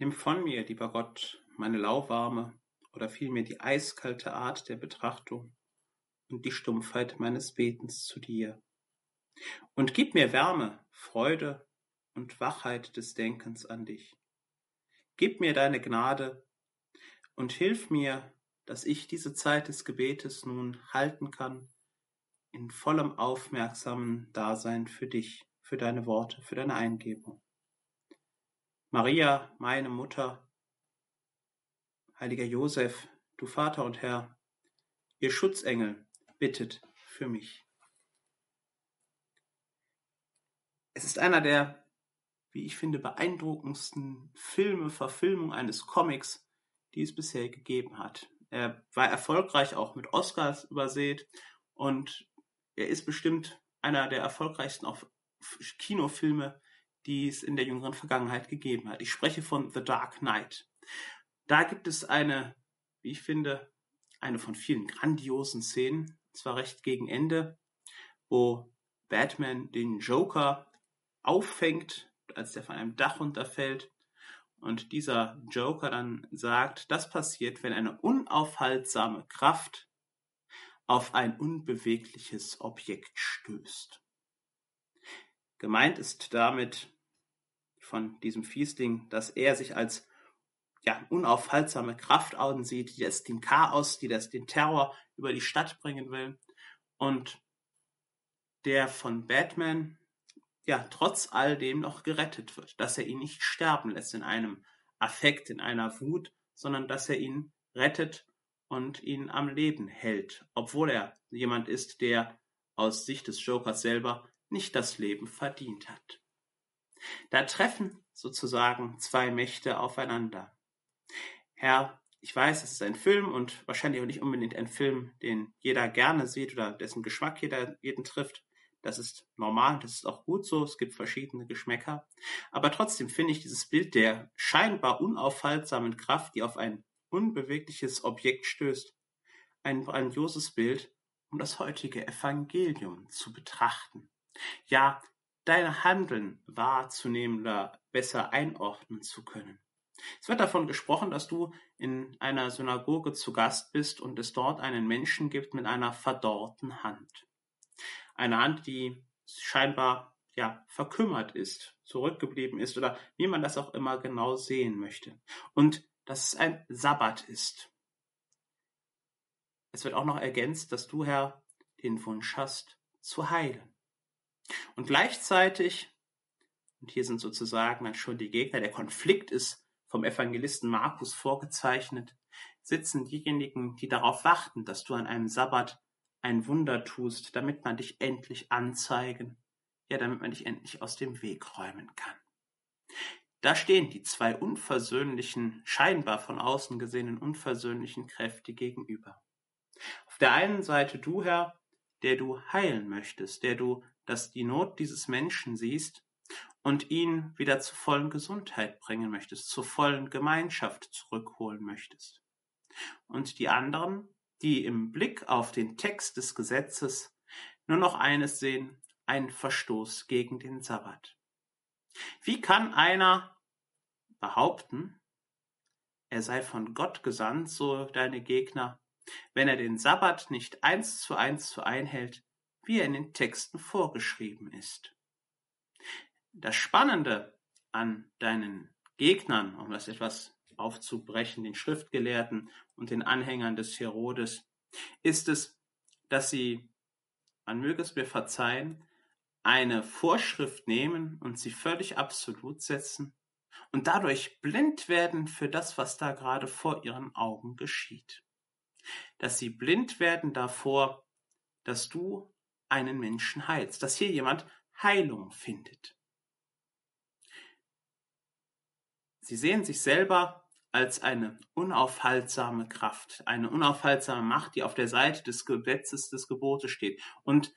Nimm von mir, lieber Gott, meine lauwarme oder vielmehr die eiskalte Art der Betrachtung und die Stumpfheit meines Betens zu dir. Und gib mir Wärme, Freude und Wachheit des Denkens an dich. Gib mir deine Gnade und hilf mir, dass ich diese Zeit des Gebetes nun halten kann, in vollem aufmerksamen Dasein für dich, für deine Worte, für deine Eingebung. Maria, meine Mutter, heiliger Josef, du Vater und Herr, ihr Schutzengel, bittet für mich. Es ist einer der, wie ich finde, beeindruckendsten Filme, Verfilmung eines Comics, die es bisher gegeben hat. Er war erfolgreich auch mit Oscars übersät und er ist bestimmt einer der erfolgreichsten Kinofilme, die es in der jüngeren Vergangenheit gegeben hat. Ich spreche von The Dark Knight. Da gibt es eine, wie ich finde, eine von vielen grandiosen Szenen, zwar recht gegen Ende, wo Batman den Joker auffängt, als der von einem Dach runterfällt und dieser Joker dann sagt, das passiert, wenn eine unaufhaltsame Kraft auf ein unbewegliches Objekt stößt. Gemeint ist damit von diesem Fiesling, dass er sich als ja, unaufhaltsame Kraft ansieht, die das den Chaos, die das den Terror über die Stadt bringen will. Und der von Batman ja trotz all dem noch gerettet wird, dass er ihn nicht sterben lässt in einem Affekt, in einer Wut, sondern dass er ihn rettet und ihn am Leben hält, obwohl er jemand ist, der aus Sicht des Jokers selber nicht das Leben verdient hat. Da treffen sozusagen zwei Mächte aufeinander. Herr, ich weiß, es ist ein Film und wahrscheinlich auch nicht unbedingt ein Film, den jeder gerne sieht oder dessen Geschmack jeder jeden trifft. Das ist normal, das ist auch gut so. Es gibt verschiedene Geschmäcker. Aber trotzdem finde ich dieses Bild der scheinbar unaufhaltsamen Kraft, die auf ein unbewegliches Objekt stößt, ein grandioses Bild, um das heutige Evangelium zu betrachten. Ja, dein Handeln wahrzunehmen oder besser einordnen zu können. Es wird davon gesprochen, dass du in einer Synagoge zu Gast bist und es dort einen Menschen gibt mit einer verdorrten Hand. Eine Hand, die scheinbar ja verkümmert ist, zurückgeblieben ist oder wie man das auch immer genau sehen möchte. Und dass es ein Sabbat ist. Es wird auch noch ergänzt, dass du, Herr, den Wunsch hast, zu heilen. Und gleichzeitig, und hier sind sozusagen dann schon die Gegner, der Konflikt ist vom Evangelisten Markus vorgezeichnet, sitzen diejenigen, die darauf warten, dass du an einem Sabbat ein Wunder tust, damit man dich endlich anzeigen, ja, damit man dich endlich aus dem Weg räumen kann. Da stehen die zwei unversöhnlichen, scheinbar von außen gesehenen unversöhnlichen Kräfte gegenüber. Auf der einen Seite du, Herr, der du heilen möchtest, der du, dass die Not dieses Menschen siehst und ihn wieder zur vollen Gesundheit bringen möchtest, zur vollen Gemeinschaft zurückholen möchtest. Und die anderen, die im Blick auf den Text des Gesetzes nur noch eines sehen, ein Verstoß gegen den Sabbat. Wie kann einer behaupten, er sei von Gott gesandt, so deine Gegner, wenn er den Sabbat nicht eins zu eins so einhält, wie er in den Texten vorgeschrieben ist? Das Spannende an deinen Gegnern, um das etwas aufzubrechen, den Schriftgelehrten und den Anhängern des Herodes, ist es, dass sie, man möge es mir verzeihen, eine Vorschrift nehmen und sie völlig absolut setzen und dadurch blind werden für das, was da gerade vor ihren Augen geschieht. Dass sie blind werden davor, dass du einen Menschen heilst, dass hier jemand Heilung findet. Sie sehen sich selber als eine unaufhaltsame Kraft, eine unaufhaltsame Macht, die auf der Seite des Gesetzes, des Gebotes steht. Und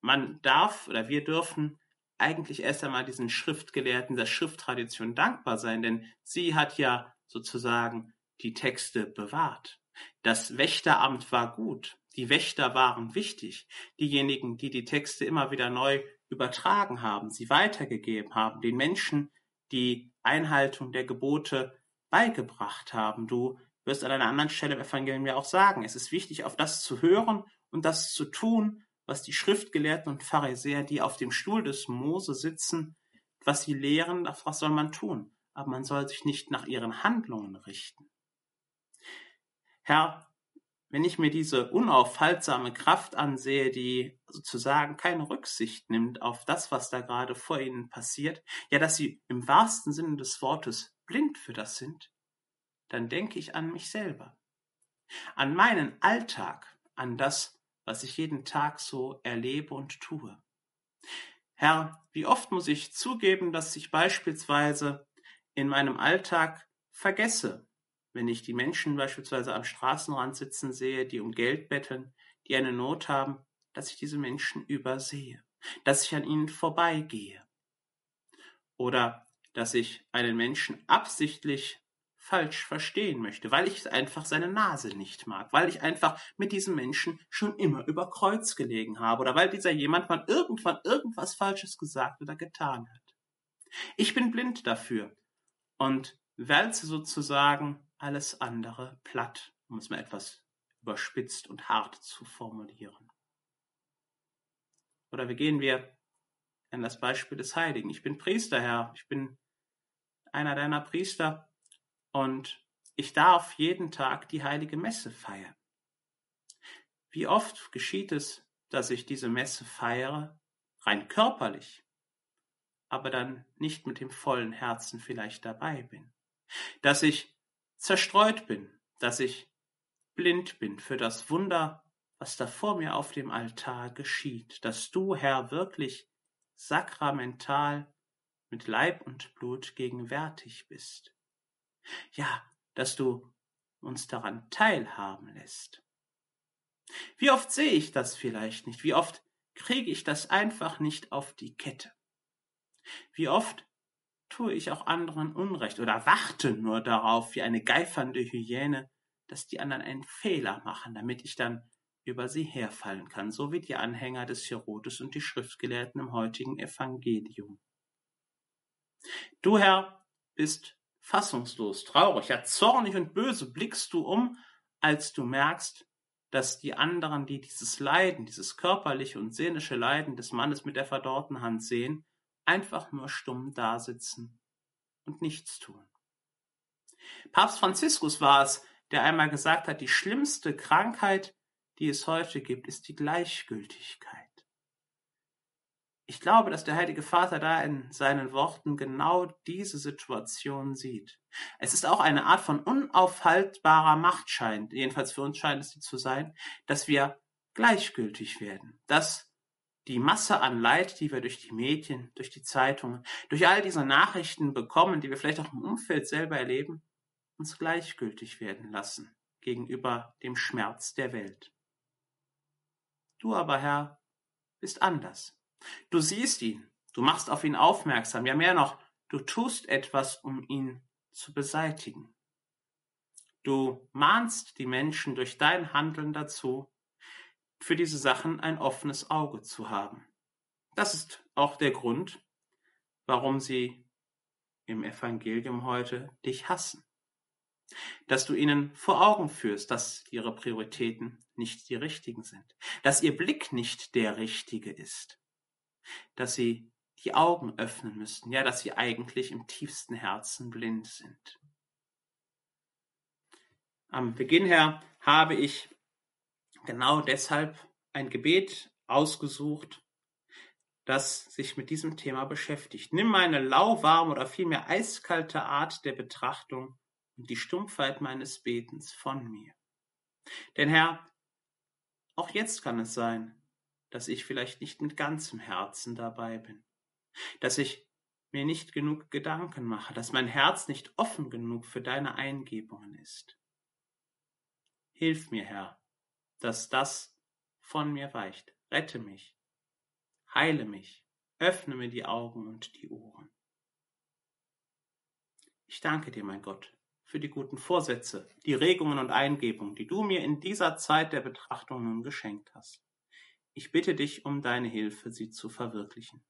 man darf oder wir dürfen eigentlich erst einmal diesen Schriftgelehrten der Schrifttradition dankbar sein, denn sie hat ja sozusagen die Texte bewahrt. Das Wächteramt war gut, die Wächter waren wichtig, diejenigen, die die Texte immer wieder neu übertragen haben, sie weitergegeben haben, den Menschen die Einhaltung der Gebote beigebracht haben. Du wirst an einer anderen Stelle im Evangelium ja auch sagen, es ist wichtig, auf das zu hören und das zu tun, was die Schriftgelehrten und Pharisäer, die auf dem Stuhl des Mose sitzen, was sie lehren, was soll man tun? Aber man soll sich nicht nach ihren Handlungen richten. Herr, wenn ich mir diese unaufhaltsame Kraft ansehe, die sozusagen keine Rücksicht nimmt auf das, was da gerade vor ihnen passiert, ja, dass sie im wahrsten Sinne des Wortes blind für das sind, dann denke ich an mich selber, an meinen Alltag, an das, was ich jeden Tag so erlebe und tue. Herr, wie oft muss ich zugeben, dass ich beispielsweise in meinem Alltag vergesse, wenn ich die Menschen beispielsweise am Straßenrand sitzen sehe, die um Geld betteln, die eine Not haben, dass ich diese Menschen übersehe, dass ich an ihnen vorbeigehe. Oder dass ich einen Menschen absichtlich falsch verstehen möchte, weil ich einfach seine Nase nicht mag, weil ich einfach mit diesem Menschen schon immer über Kreuz gelegen habe oder weil dieser jemand mal irgendwann irgendwas Falsches gesagt oder getan hat. Ich bin blind dafür und wälze sozusagen alles andere platt, um es mal etwas überspitzt und hart zu formulieren. Oder wie gehen wir an das Beispiel des Heiligen? Ich bin Priester, Herr, ich bin einer deiner Priester und ich darf jeden Tag die heilige Messe feiern. Wie oft geschieht es, dass ich diese Messe feiere, rein körperlich, aber dann nicht mit dem vollen Herzen vielleicht dabei bin. Dass ich zerstreut bin, dass ich blind bin für das Wunder, was da vor mir auf dem Altar geschieht, dass du, Herr, wirklich sakramental mit Leib und Blut gegenwärtig bist. Ja, dass du uns daran teilhaben lässt. Wie oft sehe ich das vielleicht nicht? Wie oft kriege ich das einfach nicht auf die Kette? Wie oft tue ich auch anderen Unrecht oder warte nur darauf, wie eine geifernde Hyäne, dass die anderen einen Fehler machen, damit ich dann über sie herfallen kann, so wie die Anhänger des Herodes und die Schriftgelehrten im heutigen Evangelium. Du, Herr, bist fassungslos, traurig, ja zornig und böse blickst du um, als du merkst, dass die anderen, die dieses Leiden, dieses körperliche und seelische Leiden des Mannes mit der verdorrten Hand sehen, einfach nur stumm dasitzen und nichts tun. Papst Franziskus war es, der einmal gesagt hat, die schlimmste Krankheit, die es heute gibt, ist die Gleichgültigkeit. Ich glaube, dass der Heilige Vater da in seinen Worten genau diese Situation sieht. Es ist auch eine Art von unaufhaltbarer Machtschein, jedenfalls für uns scheint es zu sein, dass wir gleichgültig werden, dass die Masse an Leid, die wir durch die Medien, durch die Zeitungen, durch all diese Nachrichten bekommen, die wir vielleicht auch im Umfeld selber erleben, uns gleichgültig werden lassen gegenüber dem Schmerz der Welt. Du aber, Herr, bist anders. Du siehst ihn, du machst auf ihn aufmerksam, ja mehr noch, du tust etwas, um ihn zu beseitigen. Du mahnst die Menschen durch dein Handeln dazu, für diese Sachen ein offenes Auge zu haben. Das ist auch der Grund, warum sie im Evangelium heute dich hassen. Dass du ihnen vor Augen führst, dass ihre Prioritäten nicht die richtigen sind, dass ihr Blick nicht der richtige ist, dass sie die Augen öffnen müssten, ja, dass sie eigentlich im tiefsten Herzen blind sind. Am Beginn her habe ich genau deshalb ein Gebet ausgesucht, das sich mit diesem Thema beschäftigt. Nimm meine lauwarme oder vielmehr eiskalte Art der Betrachtung und die Stumpfheit meines Betens von mir. Denn Herr, auch jetzt kann es sein, dass ich vielleicht nicht mit ganzem Herzen dabei bin, dass ich mir nicht genug Gedanken mache, dass mein Herz nicht offen genug für deine Eingebungen ist. Hilf mir, Herr, dass das von mir weicht. Rette mich, heile mich, öffne mir die Augen und die Ohren. Ich danke dir, mein Gott, für die guten Vorsätze, die Regungen und Eingebungen, die du mir in dieser Zeit der Betrachtung nun geschenkt hast. Ich bitte dich um deine Hilfe, sie zu verwirklichen.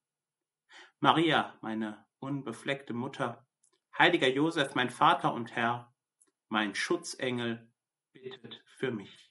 Maria, meine unbefleckte Mutter, Heiliger Josef, mein Vater und Herr, mein Schutzengel, bittet für mich.